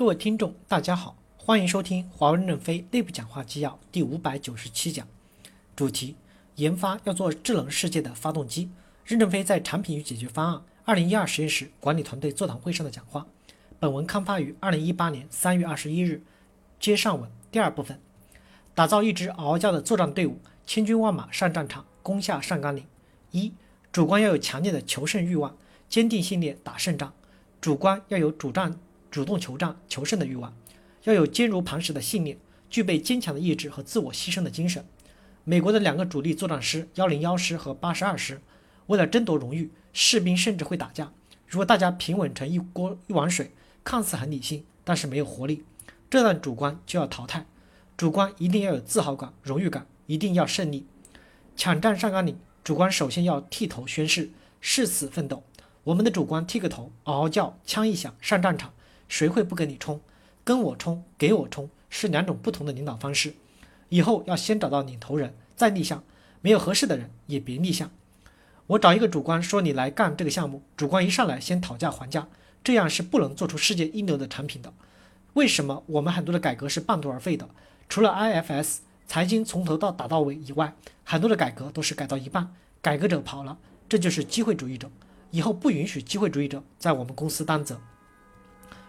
各位听众，大家好，欢迎收听华为任正非内部讲话纪要第五百九十七讲，主题：研发要做智能世界的发动机。任正非在产品与解决方案二零一二实验室管理团队座谈会上的讲话。本文刊发于二零一八年三月二十一日。接上文第二部分，打造一支嗷嗷叫的作战队伍，千军万马上战场，攻下上甘岭。一，主观要有强烈的求胜欲望，坚定信念打胜仗。主观要有主战。主动求战求胜的欲望，要有坚如磐石的信念，具备坚强的意志和自我牺牲的精神。美国的两个主力作战师幺零幺师和八十二师，为了争夺荣誉，士兵甚至会打架。如果大家平稳成一锅一碗水，看似很理性，但是没有活力，这段主观就要淘汰。主观一定要有自豪感、荣誉感，一定要胜利。抢占上甘岭，主观首先要剃头宣誓，誓死奋斗。我们的主观剃个头，嗷嗷叫，枪一响上战场。谁会不跟你冲？跟我冲，给我冲，是两种不同的领导方式。以后要先找到领头人，再立项。没有合适的人，也别立项。我找一个主观说你来干这个项目，主观一上来先讨价还价，这样是不能做出世界一流的产品的。为什么我们很多的改革是半途而废的？除了 IFS 财经从头到打到尾以外，很多的改革都是改到一半，改革者跑了，这就是机会主义者。以后不允许机会主义者在我们公司担责。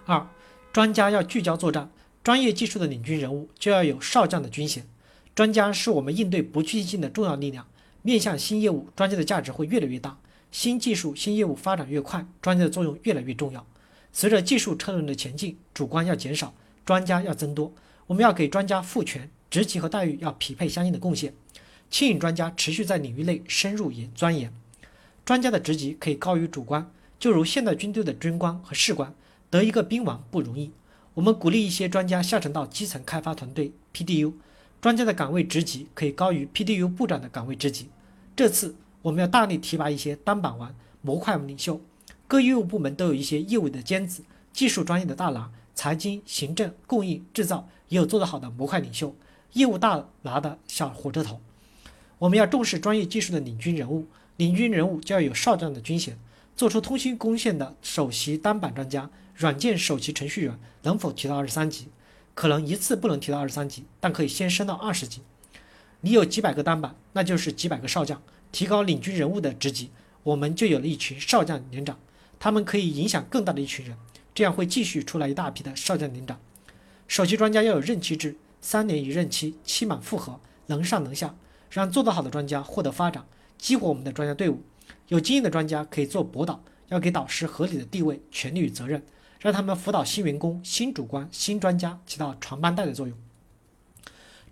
二，专家要聚焦作战，专业技术的领军人物就要有少将的军衔。专家是我们应对不确定性的重要力量。面向新业务，专家的价值会越来越大。新技术、新业务发展越快，专家的作用越来越重要。随着技术车轮的前进，主观要减少，专家要增多。我们要给专家赋权，职级和待遇要匹配相应的贡献，牵引专家持续在领域内深入研钻研。专家的职级可以高于主观，就如现代军队的军官和士官。得一个兵王不容易，我们鼓励一些专家下沉到基层开发团队 PDU，专家的岗位职级可以高于 PDU 部长的岗位职级。这次我们要大力提拔一些单板王、模块领袖，各业务部门都有一些业务的尖子，技术专业的大拿，财经、行政、供应、制造也有做得好的模块领袖，业务大拿的小火车头。我们要重视专业技术的领军人物，领军人物就要有少将的军衔，做出通信贡献的首席单板专家。软件首席程序员能否提到二十三级？可能一次不能提到二十三级，但可以先升到二十级。你有几百个单板，那就是几百个少将。提高领军人物的职级，我们就有了一群少将连长，他们可以影响更大的一群人。这样会继续出来一大批的少将连长。首席专家要有任期制，三年一任期，期满复核，能上能下，让做得好的专家获得发展，激活我们的专家队伍。有经验的专家可以做博导，要给导师合理的地位、权利与责任。让他们辅导新员工、新主管、新专家，起到传帮带的作用。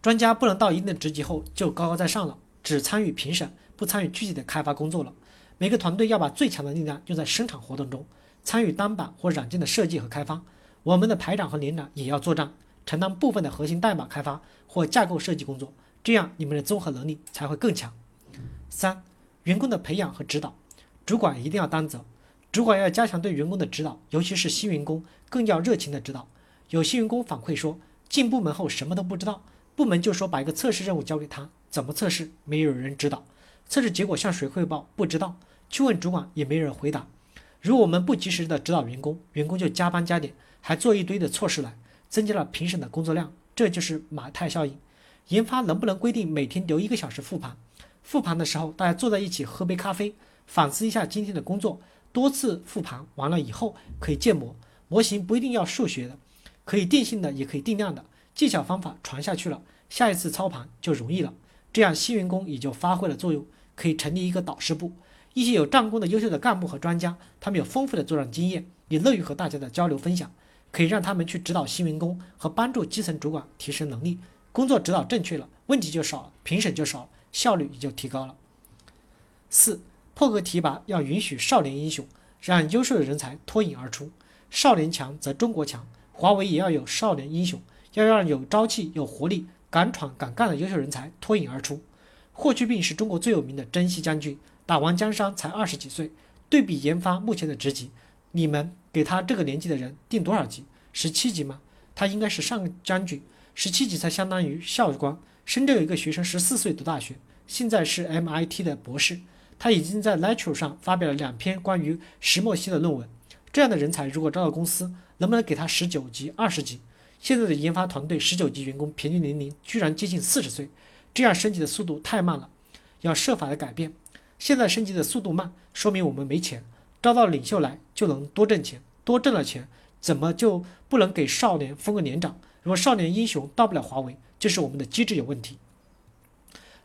专家不能到一定的职级后就高高在上了，只参与评审，不参与具体的开发工作了。每个团队要把最强的力量用在生产活动中，参与单板或软件的设计和开发。我们的排长和连长也要作战，承担部分的核心代码开发或架构设计工作，这样你们的综合能力才会更强。三、员工的培养和指导，主管一定要担责。主管要加强对员工的指导，尤其是新员工，更要热情的指导。有新员工反馈说，进部门后什么都不知道，部门就说把一个测试任务交给他，怎么测试没有人指导，测试结果向谁汇报不知道，去问主管也没人回答。如果我们不及时的指导员工，员工就加班加点，还做一堆的错事来，增加了评审的工作量，这就是马太效应。研发能不能规定每天留一个小时复盘？复盘的时候大家坐在一起喝杯咖啡，反思一下今天的工作。多次复盘完了以后，可以建模，模型不一定要数学的，可以定性的，也可以定量的，技巧方法传下去了，下一次操盘就容易了。这样新员工也就发挥了作用，可以成立一个导师部，一些有战功的优秀的干部和专家，他们有丰富的作战经验，也乐于和大家的交流分享，可以让他们去指导新员工和帮助基层主管提升能力，工作指导正确了，问题就少了，评审就少了，效率也就提高了。四。破格提拔要允许少年英雄，让优秀的人才脱颖而出。少年强则中国强，华为也要有少年英雄，要让有朝气、有活力、敢闯敢干的优秀人才脱颖而出。霍去病是中国最有名的征西将军，打完江山才二十几岁。对比研发目前的职级，你们给他这个年纪的人定多少级？十七级吗？他应该是上将军，十七级才相当于校官。深圳有一个学生十四岁读大学，现在是 MIT 的博士。他已经在 Nature 上发表了两篇关于石墨烯的论文。这样的人才如果招到公司，能不能给他十九级、二十级？现在的研发团队十九级员工平均年龄居然接近四十岁，这样升级的速度太慢了，要设法的改变。现在升级的速度慢，说明我们没钱。招到领袖来就能多挣钱，多挣了钱，怎么就不能给少年封个年长？如果少年英雄到不了华为，就是我们的机制有问题。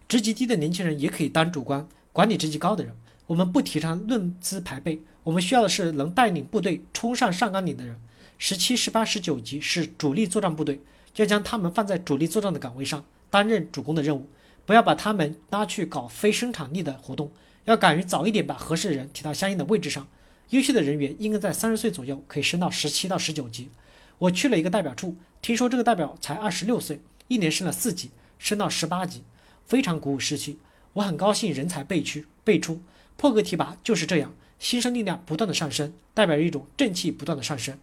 职级低的年轻人也可以当主官，管理职级高的人。我们不提倡论资排辈，我们需要的是能带领部队冲上上纲领的人。十七、十八、十九级是主力作战部队，要将他们放在主力作战的岗位上，担任主攻的任务，不要把他们拉去搞非生产力的活动。要敢于早一点把合适的人提到相应的位置上。优秀的人员应该在三十岁左右可以升到十七到十九级。我去了一个代表处，听说这个代表才二十六岁，一年升了四级，升到十八级，非常鼓舞士气。我很高兴人才辈出，辈出。破格提拔就是这样，新生力量不断的上升，代表着一种正气不断的上升。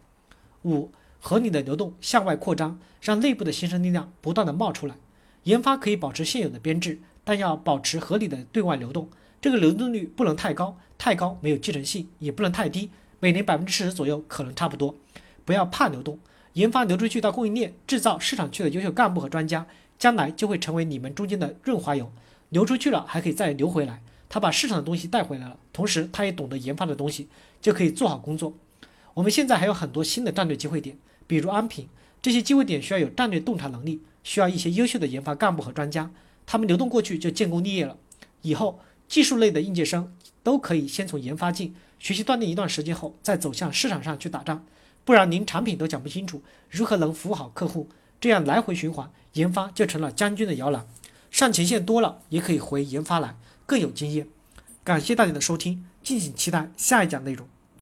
五，合理的流动向外扩张，让内部的新生力量不断的冒出来。研发可以保持现有的编制，但要保持合理的对外流动。这个流动率不能太高，太高没有继承性，也不能太低，每年百分之四十左右可能差不多。不要怕流动，研发流出去到供应链、制造、市场去的优秀干部和专家，将来就会成为你们中间的润滑油。流出去了还可以再流回来，他把市场的东西带回来了，同时他也懂得研发的东西，就可以做好工作。我们现在还有很多新的战略机会点，比如安平，这些机会点需要有战略洞察能力，需要一些优秀的研发干部和专家，他们流动过去就建功立业了，以后。技术类的应届生都可以先从研发进学习锻炼一段时间后，再走向市场上去打仗，不然连产品都讲不清楚，如何能服务好客户？这样来回循环，研发就成了将军的摇篮。上前线多了，也可以回研发来，更有经验。感谢大家的收听，敬请期待下一讲内容。